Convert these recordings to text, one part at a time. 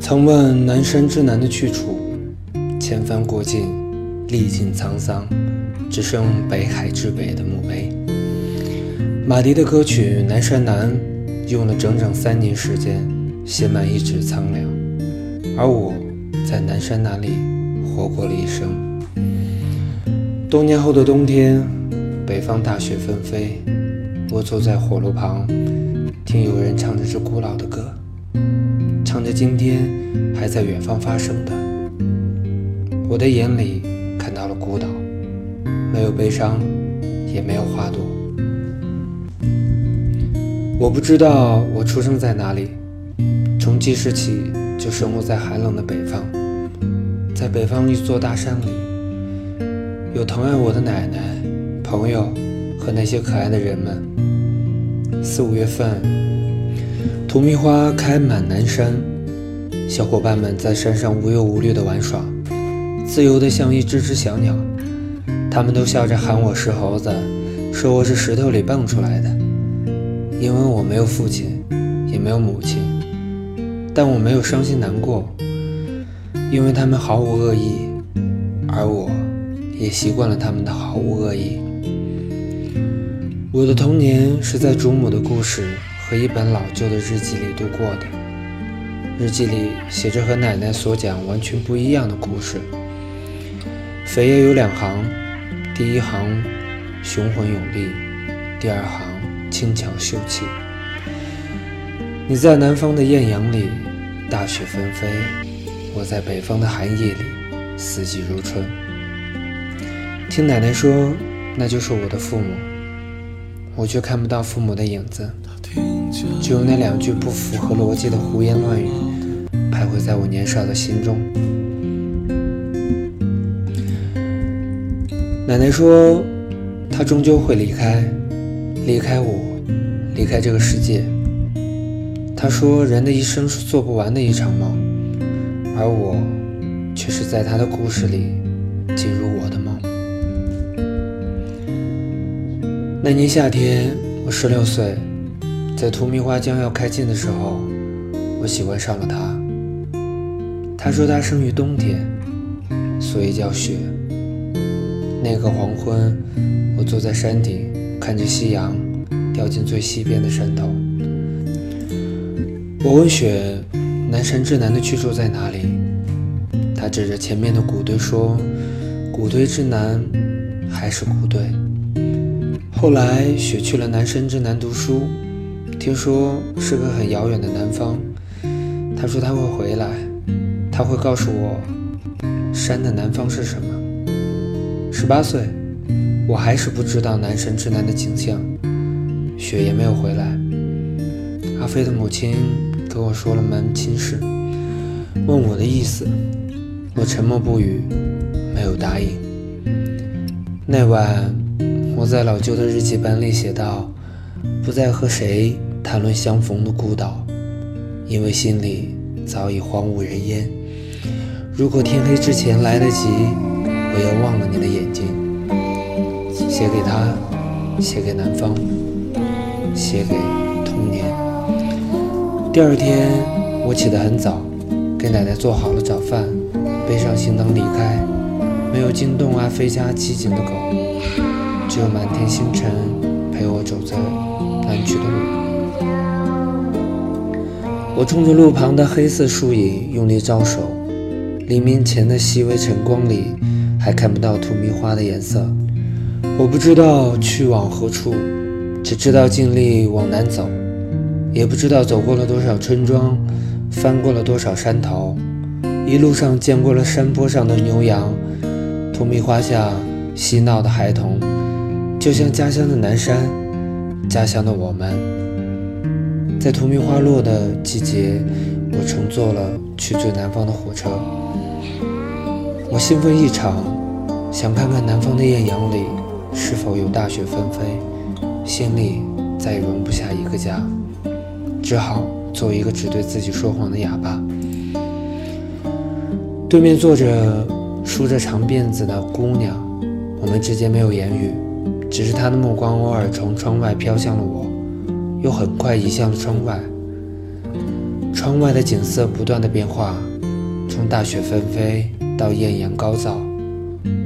曾问南山之南的去处，千帆过尽，历尽沧桑，只剩北海之北的墓碑。马迪的歌曲《南山南》用了整整三年时间写满一纸苍凉，而我在南山南里活过了一生。多年后的冬天，北方大雪纷飞，我坐在火炉旁，听有人唱着这古老的歌。今天还在远方发生的，我的眼里看到了孤岛，没有悲伤，也没有花朵。我不知道我出生在哪里，从记事起就生活在寒冷的北方，在北方一座大山里，有疼爱我的奶奶、朋友和那些可爱的人们。四五月份。荼蘼花开满南山，小伙伴们在山上无忧无虑地玩耍，自由得像一只只小鸟。他们都笑着喊我是猴子，说我是石头里蹦出来的。因为我没有父亲，也没有母亲，但我没有伤心难过，因为他们毫无恶意，而我也习惯了他们的毫无恶意。我的童年是在祖母的故事。和一本老旧的日记里度过的，日记里写着和奶奶所讲完全不一样的故事。扉页有两行，第一行雄浑有力，第二行轻巧秀气。你在南方的艳阳里，大雪纷飞；我在北方的寒夜里，四季如春。听奶奶说，那就是我的父母，我却看不到父母的影子。只有那两句不符合逻辑的胡言乱语，徘徊在我年少的心中。奶奶说，她终究会离开，离开我，离开这个世界。她说，人的一生是做不完的一场梦，而我，却是在她的故事里进入我的梦。那年夏天，我十六岁。在荼蘼花将要开尽的时候，我喜欢上了他。他说他生于冬天，所以叫雪。那个黄昏，我坐在山顶，看着夕阳掉进最西边的山头。我问雪：“南山之南的去处在哪里？”他指着前面的谷堆说：“谷堆之南，还是谷堆。”后来，雪去了南山之南读书。听说是个很遥远的南方，他说他会回来，他会告诉我山的南方是什么。十八岁，我还是不知道南山之南的景象，雪也没有回来。阿飞的母亲跟我说了门亲事，问我的意思，我沉默不语，没有答应。那晚，我在老旧的日记本里写道：不再和谁。谈论相逢的孤岛，因为心里早已荒无人烟。如果天黑之前来得及，我要忘了你的眼睛。写给他，写给南方，写给童年。第二天，我起得很早，给奶奶做好了早饭，背上行囊离开。没有惊动阿飞家寂静的狗，只有满天星辰陪我走在南去的路。我冲着路旁的黑色树影用力招手，黎明前的细微晨光里，还看不到荼蘼花的颜色。我不知道去往何处，只知道尽力往南走，也不知道走过了多少村庄，翻过了多少山头，一路上见过了山坡上的牛羊，荼蘼花下嬉闹的孩童，就像家乡的南山，家乡的我们。在荼蘼花落的季节，我乘坐了去最南方的火车。我兴奋异常，想看看南方的艳阳里是否有大雪纷飞，心里再也容不下一个家，只好做一个只对自己说谎的哑巴。对面坐着梳着长辫子的姑娘，我们之间没有言语，只是她的目光偶尔从窗外飘向了我。又很快移向了窗外，窗。外的景色不断的变化，从大雪纷飞到艳阳高照，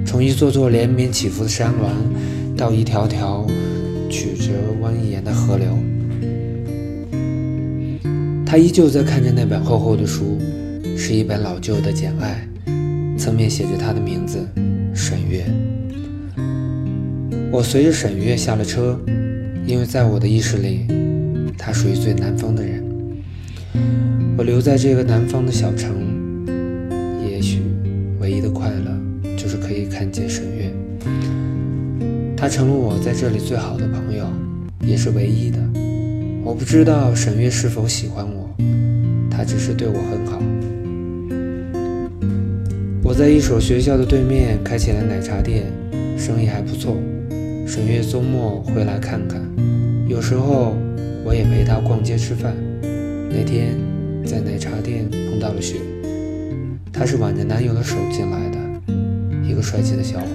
从一座座连绵起伏的山峦到一条条曲折蜿蜒的河流。他依旧在看着那本厚厚的书，是一本老旧的《简爱》，侧面写着他的名字沈月。我随着沈月下了车，因为在我的意识里，他属于最南方的人。我留在这个南方的小城，看见沈月。他成了我在这里最好的朋友，也是唯一的。我不知道沈月是否喜欢我，她只是对我很好。我在一所学校的对面开起了奶茶店，生意还不错。沈月周末会来看看，有时候我也陪她逛街吃饭。那天在奶茶店碰到了雪，她是挽着男友的手进来的，个帅气的小伙。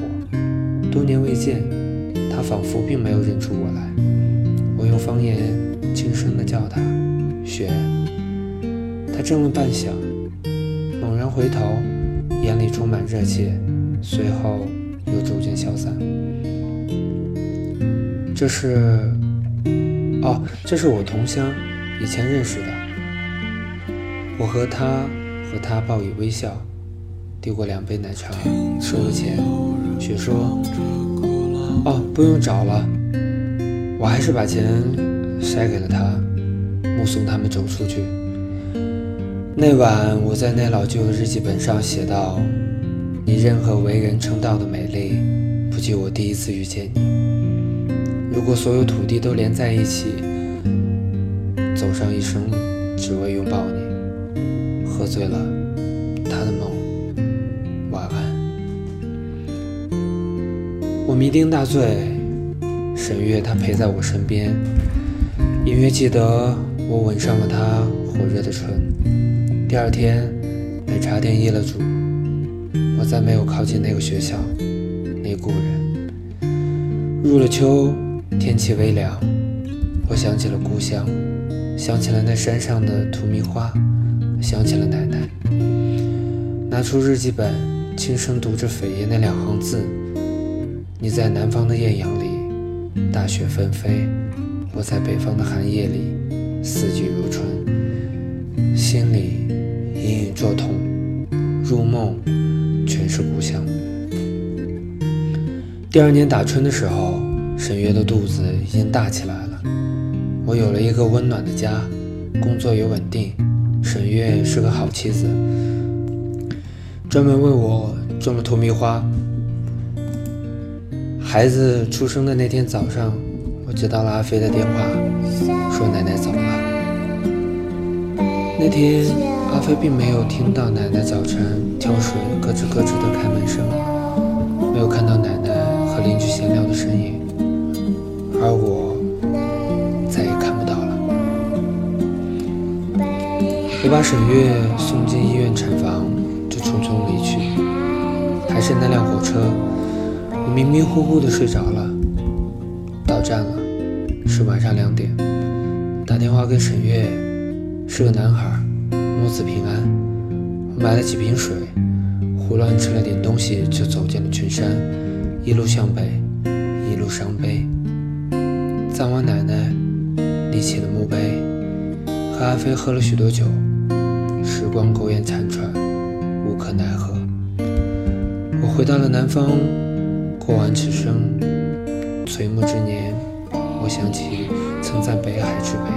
多年未见，他仿佛并没有认出我来。我用方言。轻声地叫他雪，他怔了半晌，猛然回头，眼里充满热切，随后又逐渐消散。这是，哦，这是我同乡，以前认识的。我和他和他报以微笑，递过两杯奶茶，收了钱。雪说：“哦，不用找了，我还是把钱。”塞给了他，目送他们走出去。那晚，我在那老旧的日记本上写道：“你任何为人称道的美丽，不及我第一次遇见你。如果所有土地都连在一起，走上一生，只为拥抱你。喝醉了，他的我酩酊大醉，沈月她陪在我身边。隐约记得我吻上了她火热的唇。第二天，奶茶店易了主，我再没有靠近那个学校，那故人。入了秋，天气微凉，我想起了故乡，想起了那山上的荼蘼花，想起了奶奶。拿出日记本，轻声读着扉页那两行字：“你在南方的艳阳里，大雪纷飞。”我在北方的寒夜里，四季如春，心里隐隐作痛，入梦全是故乡。第二年打春的时候，沈月的肚子已经大起来了。我有了一个温暖的家，工作也稳定。沈月是个好妻子，专门为我种了荼蘼花。孩子出生的那天早上。我接到了阿飞的电话，说奶奶走了。那天阿飞并没有听到奶奶早晨挑水咯吱咯吱的开门声，没有看到奶奶和邻居闲聊的身影，而我再也看不到了。我把沈月送进医院产房，就匆匆离去。还是那辆火车，我迷迷糊糊的睡着了。到站了。是晚上两点，打电话给沈月，是个男孩，母子平安。我买了几瓶水，胡乱吃了点东西，就走进了群山，一路向北，一路伤悲。葬完奶奶，立起了墓碑，和阿飞喝了许多酒，时光苟延残喘，无可奈何。我回到了南方，过完此生，垂暮之年。我想起曾在北海之北，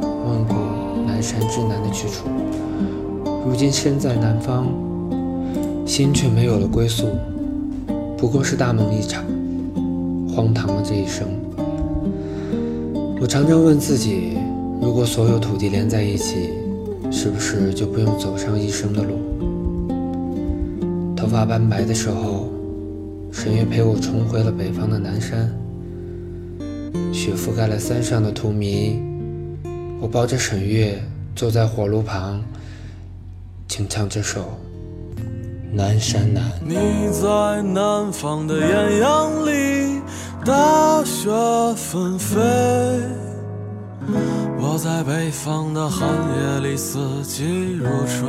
问过南山之南的去处，如今身在南方，心却没有了归宿，不过是大梦一场，荒唐了这一生。我常常问自己，如果所有土地连在一起，是不是就不用走上一生的路？头发斑白的时候，沈月陪我重回了北方的南山。雪覆盖了山上的荼蘼，我抱着沈月坐在火炉旁，轻唱这首《南山南》。你在南方的艳阳里，大雪纷飞。我在北方的寒夜里四季如春。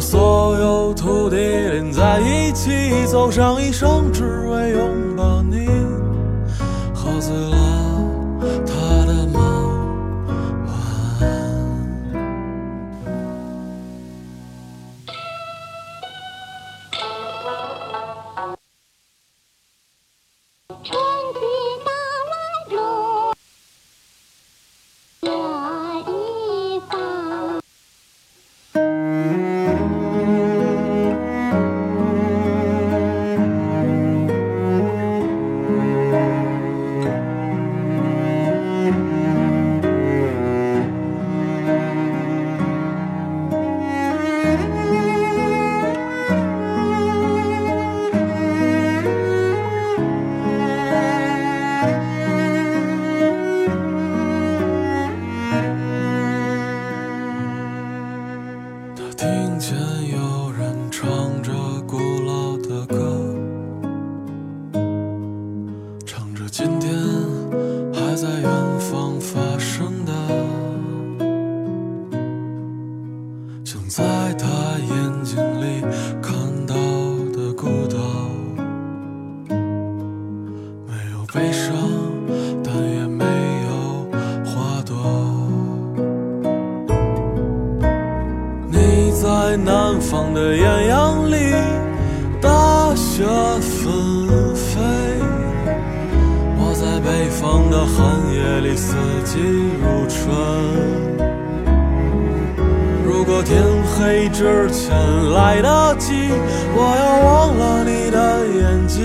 所有土地连在一起，走上一生，只为拥悲伤，但也没有花朵。你在南方的艳阳里，大雪纷飞；我在北方的寒夜里，四季如春。如果天黑之前来得及，我要忘了你的眼睛，